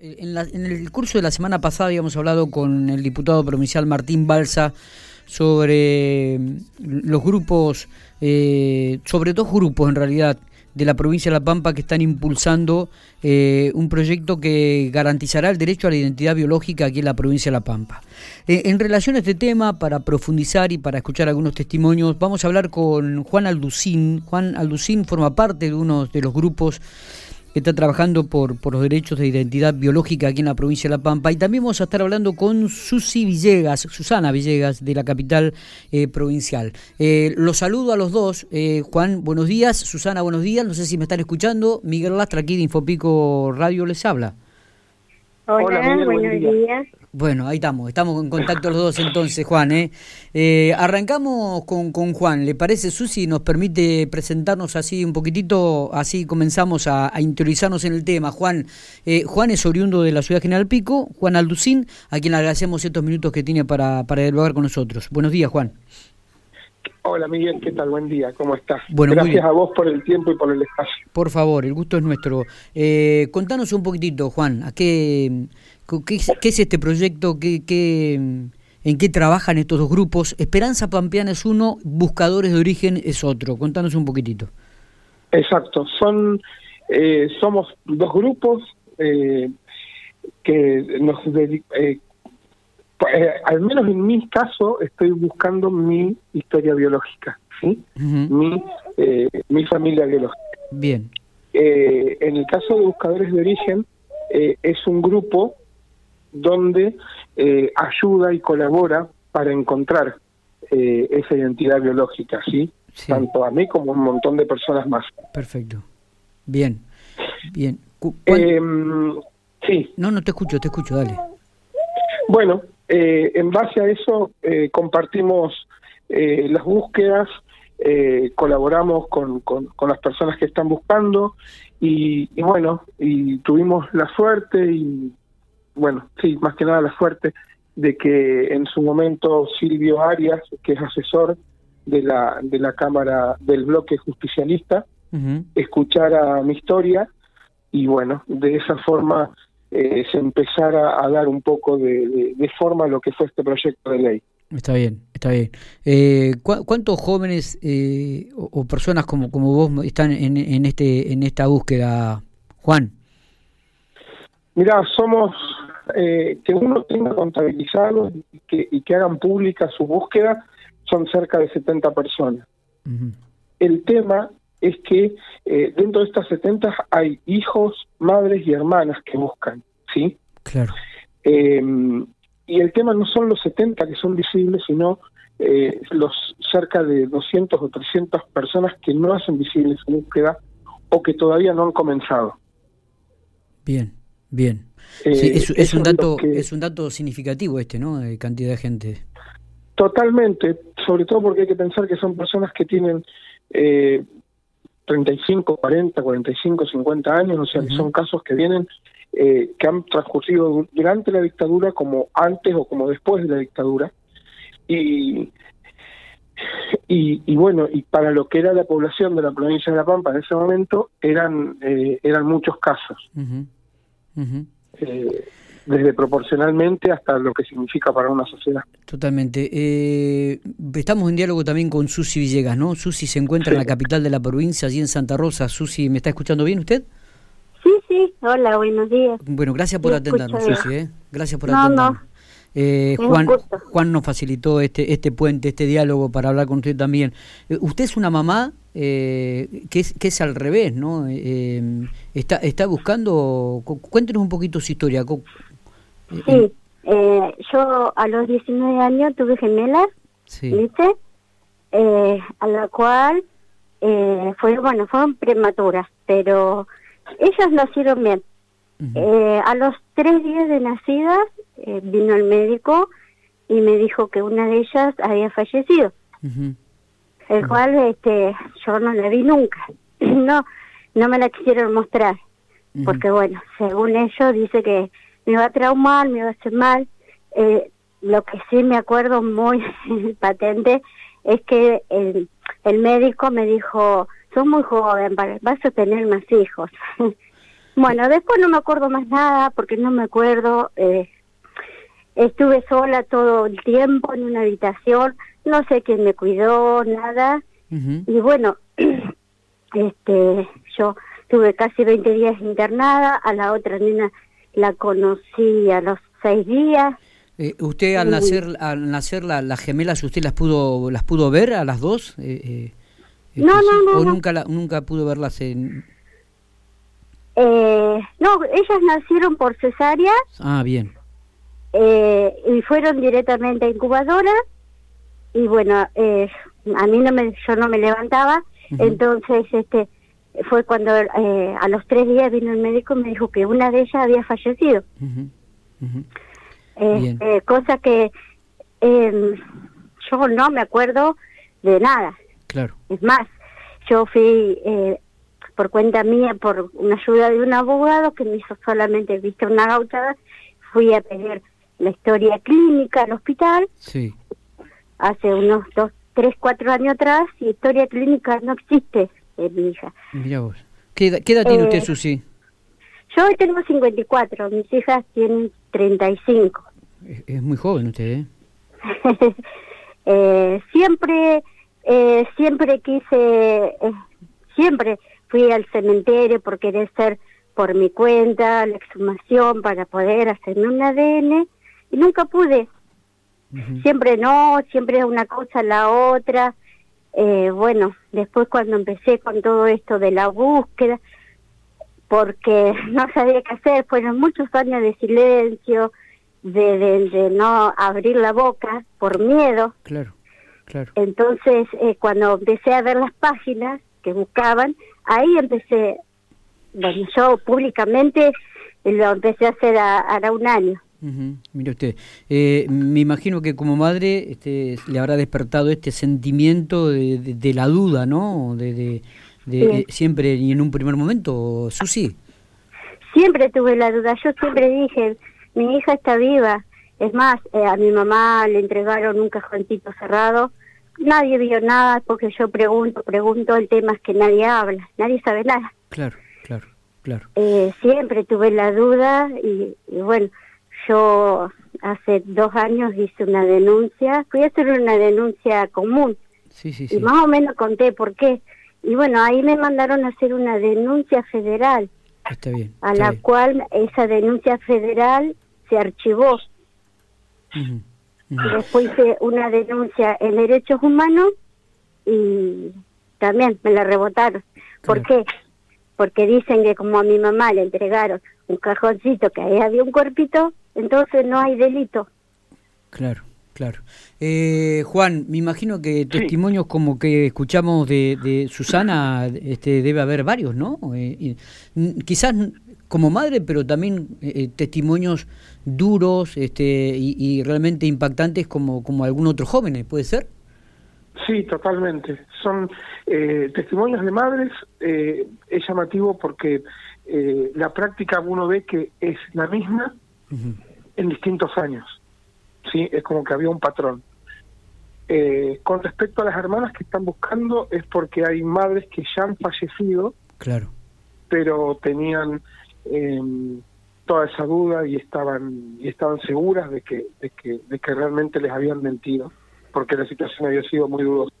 Eh, en, el curso de la semana pasada habíamos hablado con el diputado provincial Martín Balsa sobre mm, los grupos, eh, sobre dos grupos en realidad de la provincia de La Pampa que están impulsando eh, un proyecto que garantizará el derecho a la identidad biológica aquí en la provincia de La Pampa. en relación a este tema, para profundizar y para escuchar algunos testimonios, vamos a hablar con Juan Alducín. Juan Alducín forma parte de uno de los grupos que está trabajando por, por los derechos de identidad biológica aquí en la provincia de La Pampa. Y también vamos a estar hablando con Susi Villegas, Susana Villegas, de la capital eh, provincial. Eh, los saludo a los dos. Eh, Juan, buenos días. Susana, buenos días. No sé si me están escuchando. Miguel Lastra, aquí de Infopico Radio, les habla. Hola, buenos días. Bueno, ahí estamos, estamos en contacto los dos entonces, Juan. ¿eh? eh arrancamos con, con, Juan, ¿le parece, Susi? ¿Nos permite presentarnos así un poquitito? Así comenzamos a, interiorizarnos en el tema. Juan eh, Juan es oriundo de la ciudad General Pico, Juan Alducín, a quien le agradecemos estos minutos que tiene para, para dialogar con nosotros. Buenos días, Juan. Hola Miguel, ¿qué tal? Buen día, ¿cómo estás? Bueno, Gracias a vos por el tiempo y por el espacio. Por favor, el gusto es nuestro. Eh, contanos un poquitito, Juan, ¿a qué, qué, es este proyecto? ¿Qué, qué, ¿En qué trabajan estos dos grupos? Esperanza Pampeana es uno, Buscadores de Origen es otro. Contanos un poquitito. Exacto, son eh, somos dos grupos eh, que nos eh, eh, al menos en mi caso, estoy buscando mi historia biológica, ¿sí? mi, eh, mi familia biológica. Bien. Eh, en el caso de Buscadores de Origen, es un grupo donde ayuda y colabora para encontrar esa identidad biológica, ¿sí? Tanto a mí como a un montón de personas más. Perfecto. Bien, bien. Em, sí. No, no te escucho, te escucho, dale. Bueno, eh, en base a eso eh, compartimos eh, las búsquedas, colaboramos con, con, las personas que están buscando y, bueno, y tuvimos la suerte y bueno, sí, más que nada la suerte de que en su momento Silvio Arias, que es asesor de la, de la Cámara del Bloque Justicialista, escuchara mi historia y bueno, de esa forma eh, se empezara a dar un poco de, forma a lo que fue este proyecto de ley. Está bien, está bien. Eh, ¿Cuántos jóvenes eh, o, personas como, como vos están en, en, este, en esta búsqueda, Juan? Mira, somos eh, que uno tenga contabilizado y que, y que hagan pública su búsqueda, son cerca de 70 personas. El tema es que eh, dentro de estas 70 hay hijos, madres y hermanas que buscan, ¿sí? Claro. Eh, y el tema no son los 70 que son visibles, sino eh, los cerca de 200 o 300 personas que no hacen visible su búsqueda o que todavía no han comenzado. Bien, bien. es, un dato, es un dato significativo este, ¿no? De cantidad de gente. Totalmente, sobre todo porque hay que pensar que son personas que tienen eh, 35, 40, 45, 50 años, o sea, son casos que vienen, eh, que han transcurrido durante la dictadura como antes o como después de la dictadura. Y, y, bueno, y para lo que era la población de la provincia de La Pampa en ese momento, eran, eh, eran muchos casos desde proporcionalmente hasta lo que significa para una sociedad. Totalmente. Eh, estamos en diálogo también con Susi Villegas, ¿no? Susi se encuentra en la capital de la provincia, allí en Santa Rosa. Susi, ¿me está escuchando bien usted? Sí, sí. Hola, buenos días. Bueno, gracias por atendernos, Susi. ¿eh? Gracias por atendernos. Eh, Juan, Juan nos facilitó este, este puente, este diálogo para hablar con usted también. Eh, usted es una mamá eh, que, es, que es al revés, ¿no? está, está buscando, cuéntenos un poquito su historia. Sí, eh, yo a los 19 años tuve gemelas, ¿viste? Eh, a la cual eh, fue, bueno, fueron prematuras, pero ellas nacieron bien. eh, a los tres días de nacidas eh, vino el médico y me dijo que una de ellas había fallecido, el cual este, yo no la vi nunca, no, no me la quisieron mostrar, porque bueno, según ellos dice que me va a traumar, me va a hacer mal. Eh, lo que sí me acuerdo muy patente es que el, el médico me dijo, sos muy joven, vas a tener más hijos. Bueno, después no me acuerdo más nada porque no me acuerdo. Eh, estuve sola todo el tiempo en una habitación, no sé quién me cuidó, nada. Y bueno, este, yo tuve casi 20 días internada, a la otra nena la conocí a los seis días. Eh, ¿Usted al nacer, al nacer las gemelas, usted las pudo, las pudo ver a las dos? Eh, este, no, no, no. ¿O nunca, nunca pudo verlas en, eh, no, ellas nacieron por cesárea. Ah, bien. Eh, y fueron directamente a incubadora. Y bueno, eh, a mí no me, yo no me levantaba. Entonces, este, fue cuando eh, a los tres días vino el médico y me dijo que una de ellas había fallecido. Este, cosa que em, yo no me acuerdo de nada. Claro. Es más, yo fui eh, por cuenta mía, por una ayuda de un abogado que me hizo solamente, viste, una gauchada, fui a pedir la historia clínica al hospital. Sí. Hace unos dos, tres, cuatro años atrás, y historia clínica no existe mi hija. Mira vos. ¿Qué, edad, tiene usted, eh, Susi? Yo hoy tengo 54, mis hijas tienen 35. Es, es muy joven usted, ¿eh? eh siempre, eh, siempre quise, eh, siempre fui al cementerio por querer ser por mi cuenta, la exhumación para poder hacerme un ADN y nunca pude. Siempre no, siempre una cosa la otra. Eh, bueno, después cuando empecé con todo esto de la búsqueda, porque no sabía qué hacer, fueron muchos años de silencio, de, de, no abrir la boca por miedo. Claro, claro. Entonces, eh, cuando empecé a ver las páginas que buscaban, ahí empecé, bueno, yo públicamente lo empecé a hacer a, un año. Mire usted, eh, me imagino que como madre este, le habrá despertado este sentimiento de, la duda, ¿no? De, de, siempre y en un primer momento, Susi. Siempre tuve la duda, yo siempre dije, mi hija está viva. Es más, eh, a mi mamá le entregaron un cajoncito cerrado nadie vio nada porque yo pregunto, pregunto, el tema es que nadie habla, nadie sabe nada. Claro, claro, claro. Eh, siempre tuve la duda y, bueno, yo hace dos años hice una denuncia, fui a hacer una denuncia común. Sí, sí, sí. Y más o menos conté por qué. Y bueno, ahí me mandaron a hacer una denuncia federal. Está bien. a la cual esa denuncia federal se archivó. Después hice una denuncia en derechos humanos y también me la rebotaron. ¿Por qué? Porque dicen que como a mi mamá le entregaron un cajoncito que ahí había un cuerpito, entonces no hay delito. Claro, claro. Eh, Juan, me imagino que testimonios como que escuchamos de, de, Susana este, debe haber varios, ¿no? Eh, quizás como madre, pero también eh, eh, testimonios duros este, y, realmente impactantes como, como algún otro joven, ¿puede ser? Sí, totalmente. Son eh, testimonios de madres. es llamativo porque la práctica uno ve que es la misma en distintos años. Sí, es como que había un patrón. con respecto a las hermanas que están buscando, es porque hay madres que ya han fallecido. Claro. Pero tenían eh, toda esa duda y estaban y estaban seguras de que, de que de que realmente les habían mentido porque la situación había sido muy dudosa.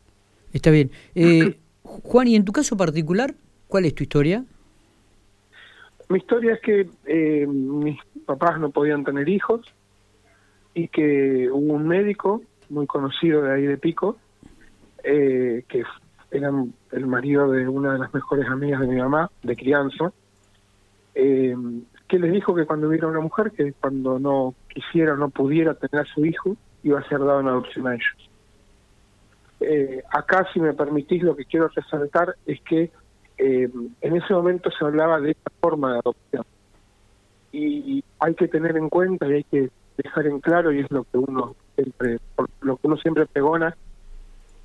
Está bien. Eh, Juan, y en tu caso particular, ¿cuál es tu historia? Mi historia es que eh, mis papás no podían tener hijos y que hubo un médico muy conocido de ahí de Pico, eh, que era el marido de una de las mejores amigas de mi mamá, de crianza, eh, que les dijo que cuando hubiera una mujer, que cuando no quisiera o no pudiera tener a su hijo, iba a ser dado en adopción a ellos. Eh, acá, si me permitís, lo que quiero resaltar es que eh, en ese momento se hablaba de esta forma de adopción. Y hay que tener en cuenta y hay que dejar en claro, y es lo que uno siempre, lo que uno siempre pregona,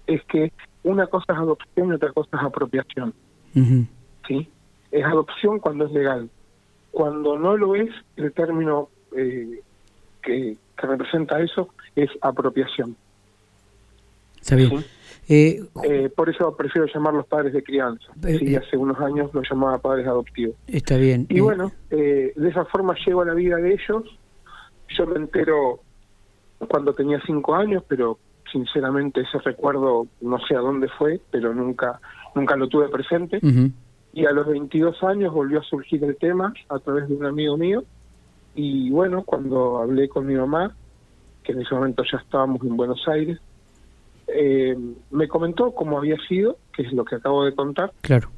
es que una cosa es adopción y otra cosa es apropiación. ¿Sí? Es adopción cuando es legal, cuando no lo es, el término eh, que, representa eso es apropiación. Está bien. Eh, eh, por eso prefiero llamarlos padres de crianza. Eh, sí, hace unos años los llamaba padres adoptivos. Está bien. Y bueno, de esa forma llego a la vida de ellos. Yo me entero cuando tenía cinco años, pero sinceramente ese recuerdo no sé a dónde fue, pero nunca nunca lo tuve presente. Y a los 22 años volvió a surgir el tema a través de un amigo mío. Y bueno, cuando hablé con mi mamá, que en ese momento ya estábamos en Buenos Aires, eh, me comentó cómo había sido, que es lo que acabo de contar. Claro.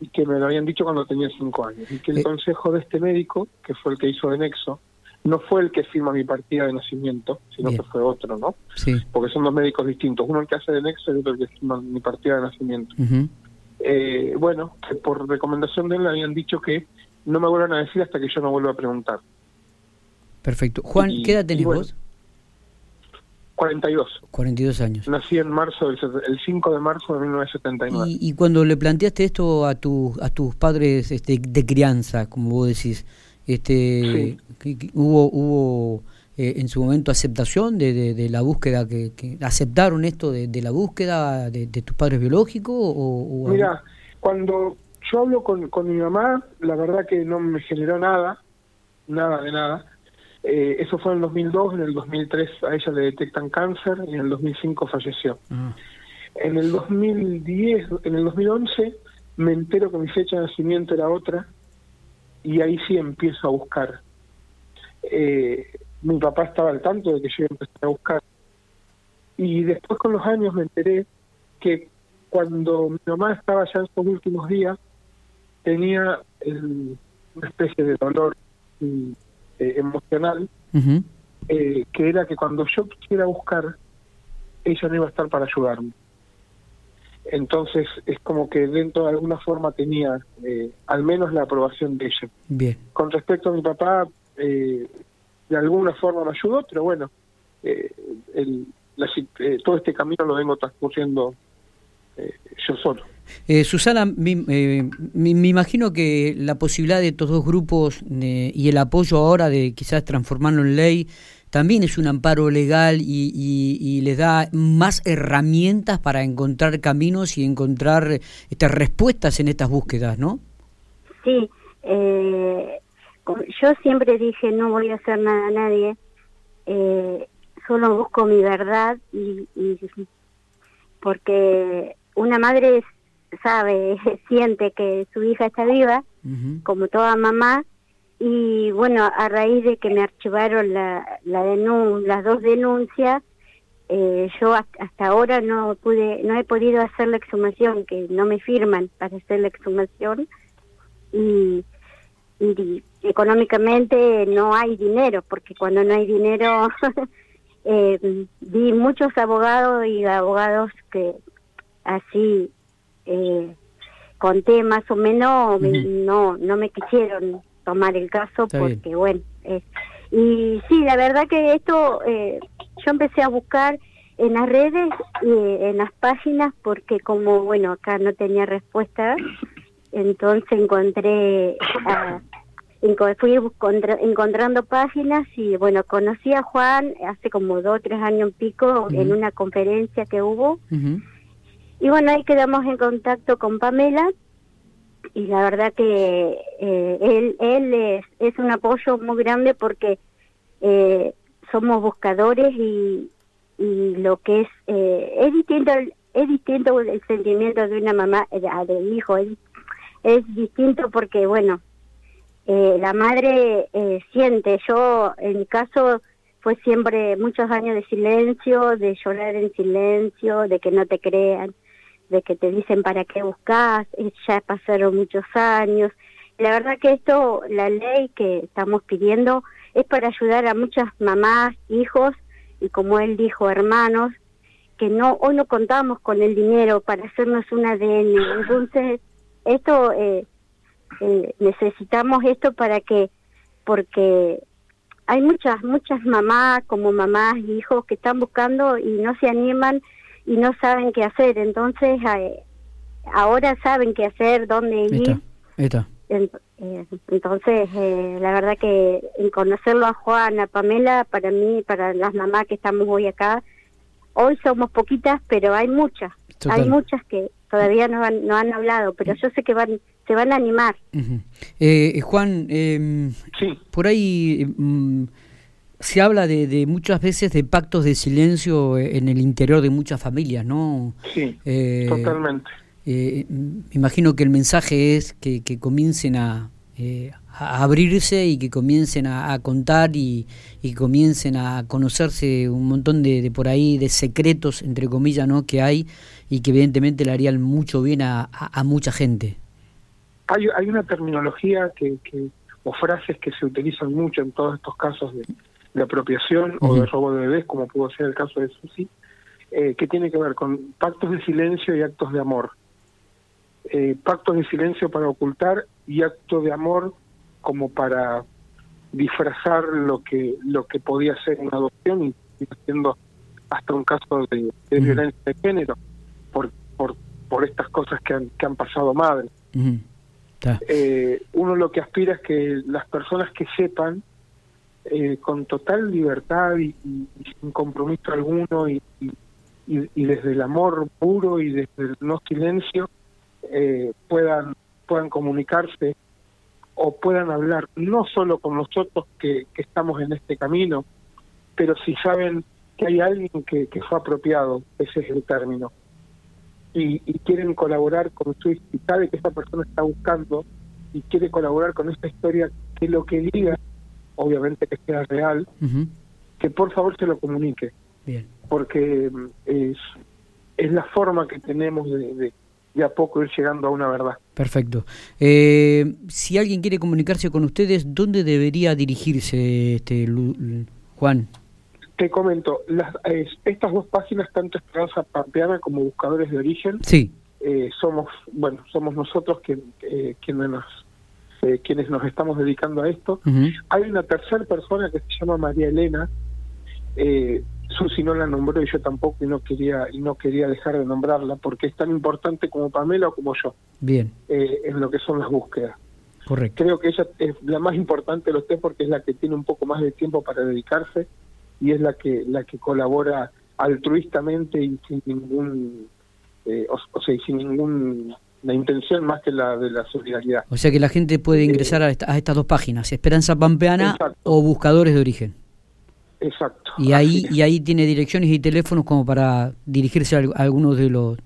Y que me lo habían dicho cuando tenía cinco años. Y que el eh. consejo de este médico, que fue el que hizo de Nexo, no fue el que firma mi partida de nacimiento, sino que fue otro, ¿no? Sí. Porque son dos médicos distintos. Uno el que hace de Nexo y otro el que firma mi partida de nacimiento. eh, bueno, que por recomendación de él le habían dicho que no me vuelvan a decir hasta que yo no vuelva a preguntar. Perfecto. Juan, ¿qué edad tenés vos? 42. 42 años. Nací en marzo, el, 5 de marzo de 1979. Y, y cuando le planteaste esto a, tu, a tus padres este, de crianza, como vos decís, este, hubo, hubo eh, en su momento aceptación de, de, la búsqueda, que, aceptaron esto de, la búsqueda de, tus padres biológicos? O, Mira, cuando yo hablo con, con mi mamá, la verdad que no me generó nada, nada de nada eh, eso fue en el 2002, en el 2003 a ella le detectan cáncer y en el 2005 falleció. Ah. En el 2010, en el 2011 me entero que mi fecha de nacimiento era otra y ahí sí empiezo a buscar. Eh, mi papá estaba al tanto de que yo empecé a buscar. Y después con los años me enteré que cuando mi mamá estaba ya en sus últimos días, tenía una especie de dolor eh, emocional, eh, que era que cuando yo quisiera buscar, ella no iba a estar para ayudarme. Entonces es como que dentro de alguna forma tenía eh, al menos la aprobación de ella. Bien. Con respecto a mi papá, de alguna forma me ayudó, pero bueno, el, todo este camino lo vengo transcurriendo yo solo. Eh, Susana, eh, me, imagino que la posibilidad de estos dos grupos eh, y el apoyo ahora de quizás transformarlo en ley también es un amparo legal y, les da más herramientas para encontrar caminos y encontrar estas respuestas en estas búsquedas, ¿no? Sí, yo siempre dije no voy a hacer nada a nadie, solo busco mi verdad y, y porque una madre sabe, siente que su hija está viva, como toda mamá, y bueno, a raíz de que me archivaron la, la las dos denuncias, eh, yo hasta ahora no pude, no he podido hacer la exhumación, que no me firman para hacer la exhumación, y, económicamente no hay dinero, porque cuando no hay dinero, eh, vi muchos abogados y abogados que así eh, conté más o menos, no no me quisieron tomar el caso porque, bueno, y sí, la verdad que esto, eh, yo empecé a buscar en las redes y en las páginas porque como, bueno, acá no tenía respuesta, entonces encontré... fui encontrando páginas y bueno, conocí a Juan hace como dos o tres años y pico en una conferencia que hubo y bueno, ahí quedamos en contacto con Pamela. Y la verdad que eh, él, él es, es, un apoyo muy grande porque eh, somos buscadores y, y lo que es, eh, es distinto es distinto el sentimiento de una mamá, del hijo, es, es distinto porque bueno, la madre siente, yo en mi caso fue siempre muchos años de silencio, de llorar en silencio, de que no te crean de que te dicen para qué buscas, ya pasaron muchos años. La verdad que esto, la ley que estamos pidiendo, es para ayudar a muchas mamás, hijos y como él dijo, hermanos, que no hoy no contamos con el dinero para hacernos un ADN. Entonces, esto eh, eh, necesitamos esto para que, porque hay muchas, muchas mamás como mamás y hijos que están buscando y no se animan y no saben qué hacer. Entonces, eh, ahora saben qué hacer, dónde ir. Eh, entonces, eh, la verdad que en conocerlo a Juan, a Pamela, para mí, para las mamás que estamos hoy acá, hoy somos poquitas, pero hay muchas, hay muchas que todavía no han, no han hablado, pero yo sé que van se van a animar. eh, Juan, eh, por ahí mm, se habla de, de, muchas veces de pactos de silencio en el interior de muchas familias, ¿no? Sí, eh, totalmente. Eh, me imagino que el mensaje es que, que comiencen a, eh, a abrirse y que comiencen a, contar y, y, comiencen a conocerse un montón de, de, por ahí de secretos entre comillas no que hay y que evidentemente le harían mucho bien a, a, mucha gente hay, hay una terminología que, que, o frases que se utilizan mucho en todos estos casos de, de apropiación o de robo de bebés como pudo ser el caso de Susi eh, que tiene que ver con pactos de silencio y actos de amor. Eh, pactos de silencio para ocultar y acto de amor como para disfrazar lo que lo que podía ser una adopción y, haciendo hasta un caso de, violencia de género por por por estas cosas que han, que han pasado madre. Eh, uno lo que aspira es que las personas que sepan eh, con total libertad y, sin compromiso alguno y, y, desde el amor puro y desde el no silencio eh, puedan puedan comunicarse o puedan hablar no solo con nosotros que, que estamos en este camino, pero si saben que hay alguien que, fue apropiado, ese es el término, y, y quieren colaborar con su y sabe que esa persona está buscando y quiere colaborar con esta historia, que lo que diga, obviamente que sea real, que por favor se lo comunique. Bien. Porque mm, es, es la forma que tenemos de y a poco ir llegando a una verdad. Perfecto. Eh, si alguien quiere comunicarse con ustedes, ¿dónde debería dirigirse, este Juan? Te comento, las, estas dos páginas, tanto Esperanza Pampeana como Buscadores de Origen, sí. Eh, somos, bueno, somos nosotros que, eh, quienes nos quienes nos estamos dedicando a esto. Hay una tercera persona que se llama María Elena, eh, Susi no la nombró y yo tampoco y no quería y no quería dejar de nombrarla porque es tan importante como Pamela o como yo. Bien. Eh, en lo que son las búsquedas. Correcto. Creo que ella es la más importante de los tres porque es la que tiene un poco más de tiempo para dedicarse y es la que la que colabora altruistamente y sin ningún eh, o, sea sin ningún la intención más que la de la solidaridad. O sea que la gente puede eh, ingresar a, a, estas dos páginas, Esperanza Pampeana o Buscadores de Origen. Exacto. Y ahí y ahí tiene direcciones y teléfonos como para dirigirse a, algunos de los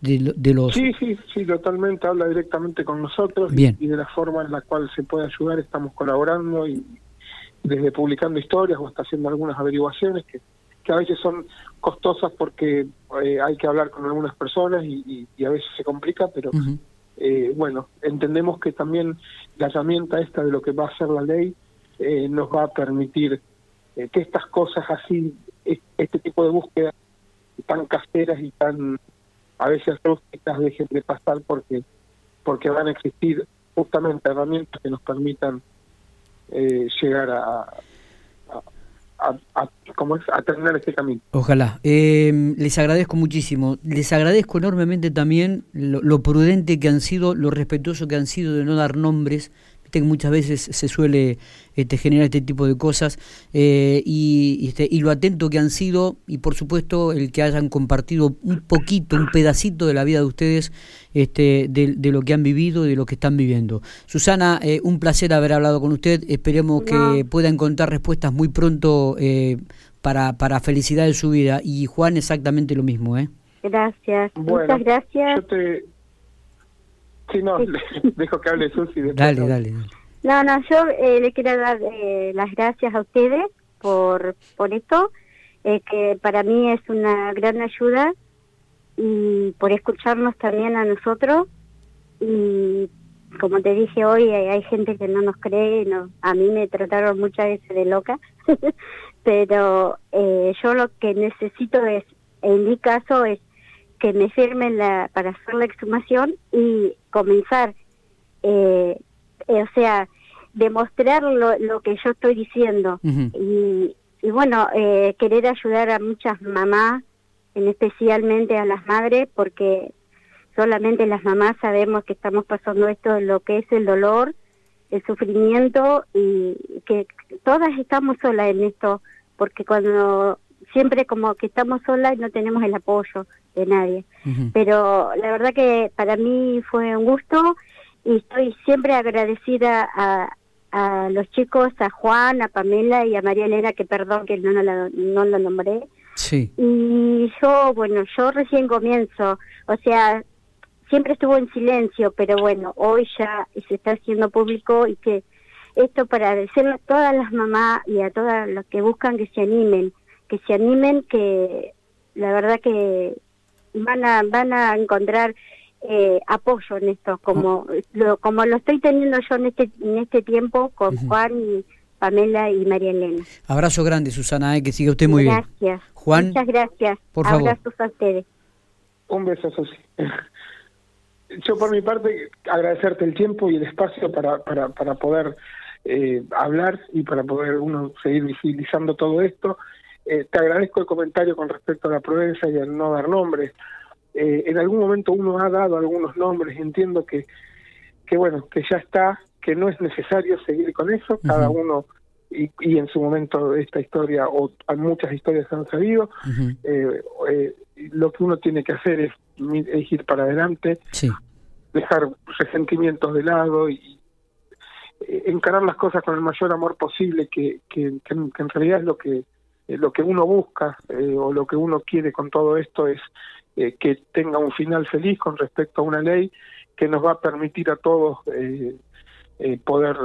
de, los Sí, sí, sí, totalmente habla directamente con nosotros Y, de la forma en la cual se puede ayudar estamos colaborando y desde publicando historias o hasta haciendo algunas averiguaciones que, que a veces son costosas porque eh, hay que hablar con algunas personas y, a veces se complica, pero eh, bueno, entendemos que también la herramienta esta de lo que va a ser la ley eh, nos va a permitir eh, que estas cosas así, este tipo de búsquedas tan caseras y tan a veces rústicas dejen de pasar porque porque van a existir justamente herramientas que nos permitan eh, llegar a, a, ¿cómo es? a terminar este camino. Ojalá. Eh, les agradezco muchísimo. Les agradezco enormemente también lo, prudente que han sido, lo respetuoso que han sido de no dar nombres que muchas veces se suele este, generar este tipo de cosas eh, y, este, y lo atento que han sido y por supuesto el que hayan compartido un poquito, un pedacito de la vida de ustedes, este, de, lo que han vivido y de lo que están viviendo. Susana, eh, un placer haber hablado con usted, esperemos que pueda encontrar respuestas muy pronto eh, para, para felicidad de su vida y Juan exactamente lo mismo. ¿eh? Gracias, muchas gracias. Sí, no, dejo que hable Susi. Dale, dale, No, no, yo eh, le quiero dar eh, las gracias a ustedes por, por esto, eh, que para mí es una gran ayuda y por escucharnos también a nosotros. Y como te dije hoy, hay, gente que no nos cree, no, a mí me trataron muchas veces de loca, pero yo lo que necesito es, en mi caso, es que me firmen la, para hacer la exhumación y comenzar, eh, eh, o sea, demostrar lo, lo, que yo estoy diciendo. y, y, bueno, eh, querer ayudar a muchas mamás, en especialmente a las madres, porque solamente las mamás sabemos que estamos pasando esto, lo que es el dolor, el sufrimiento y que todas estamos solas en esto, porque cuando siempre como que estamos solas y no tenemos el apoyo de nadie. Pero la verdad que para mí fue un gusto y estoy siempre agradecida a, a los chicos, a Juan, a Pamela y a María Elena, que perdón que no, no, no lo nombré. Sí. Y yo, bueno, yo recién comienzo, o sea, siempre estuvo en silencio, pero bueno, hoy ya se está haciendo público y que esto para decirle a todas las mamás y a todas las que buscan que se animen, que se animen, que la verdad que van a van a encontrar eh, apoyo en esto, como lo, como lo estoy teniendo yo en este en este tiempo con Juan y Pamela y María Elena. Abrazo grande, Susana, eh, que siga usted muy bien. Gracias. Juan. Muchas gracias. Por favor. Abrazos a ustedes. Un beso, Susi. Yo por mi parte agradecerte el tiempo y el espacio para, para, para poder eh, hablar y para poder uno seguir visibilizando todo esto. Eh, te agradezco el comentario con respecto a la prudencia y al no dar nombres. Eh, en algún momento uno ha dado algunos nombres entiendo que, que bueno, que ya está, que no es necesario seguir con eso, cada uno y, y, en su momento esta historia o muchas historias han salido, lo que uno tiene que hacer es, es ir para adelante, dejar resentimientos de lado y, eh, encarar las cosas con el mayor amor posible, que, que, en realidad es lo que, eh, lo que uno busca eh, o lo que uno quiere con todo esto es que tenga un final feliz con respecto a una ley que nos va a permitir a todos poder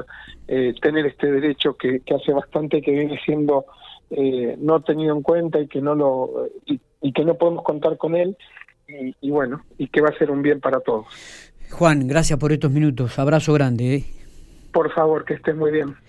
tener este derecho que, que, hace bastante que viene siendo no tenido en cuenta y que no lo y, que no podemos contar con él y, y, bueno y que va a ser un bien para todos. Juan gracias por estos minutos. Abrazo grande por favor, que estés muy bien.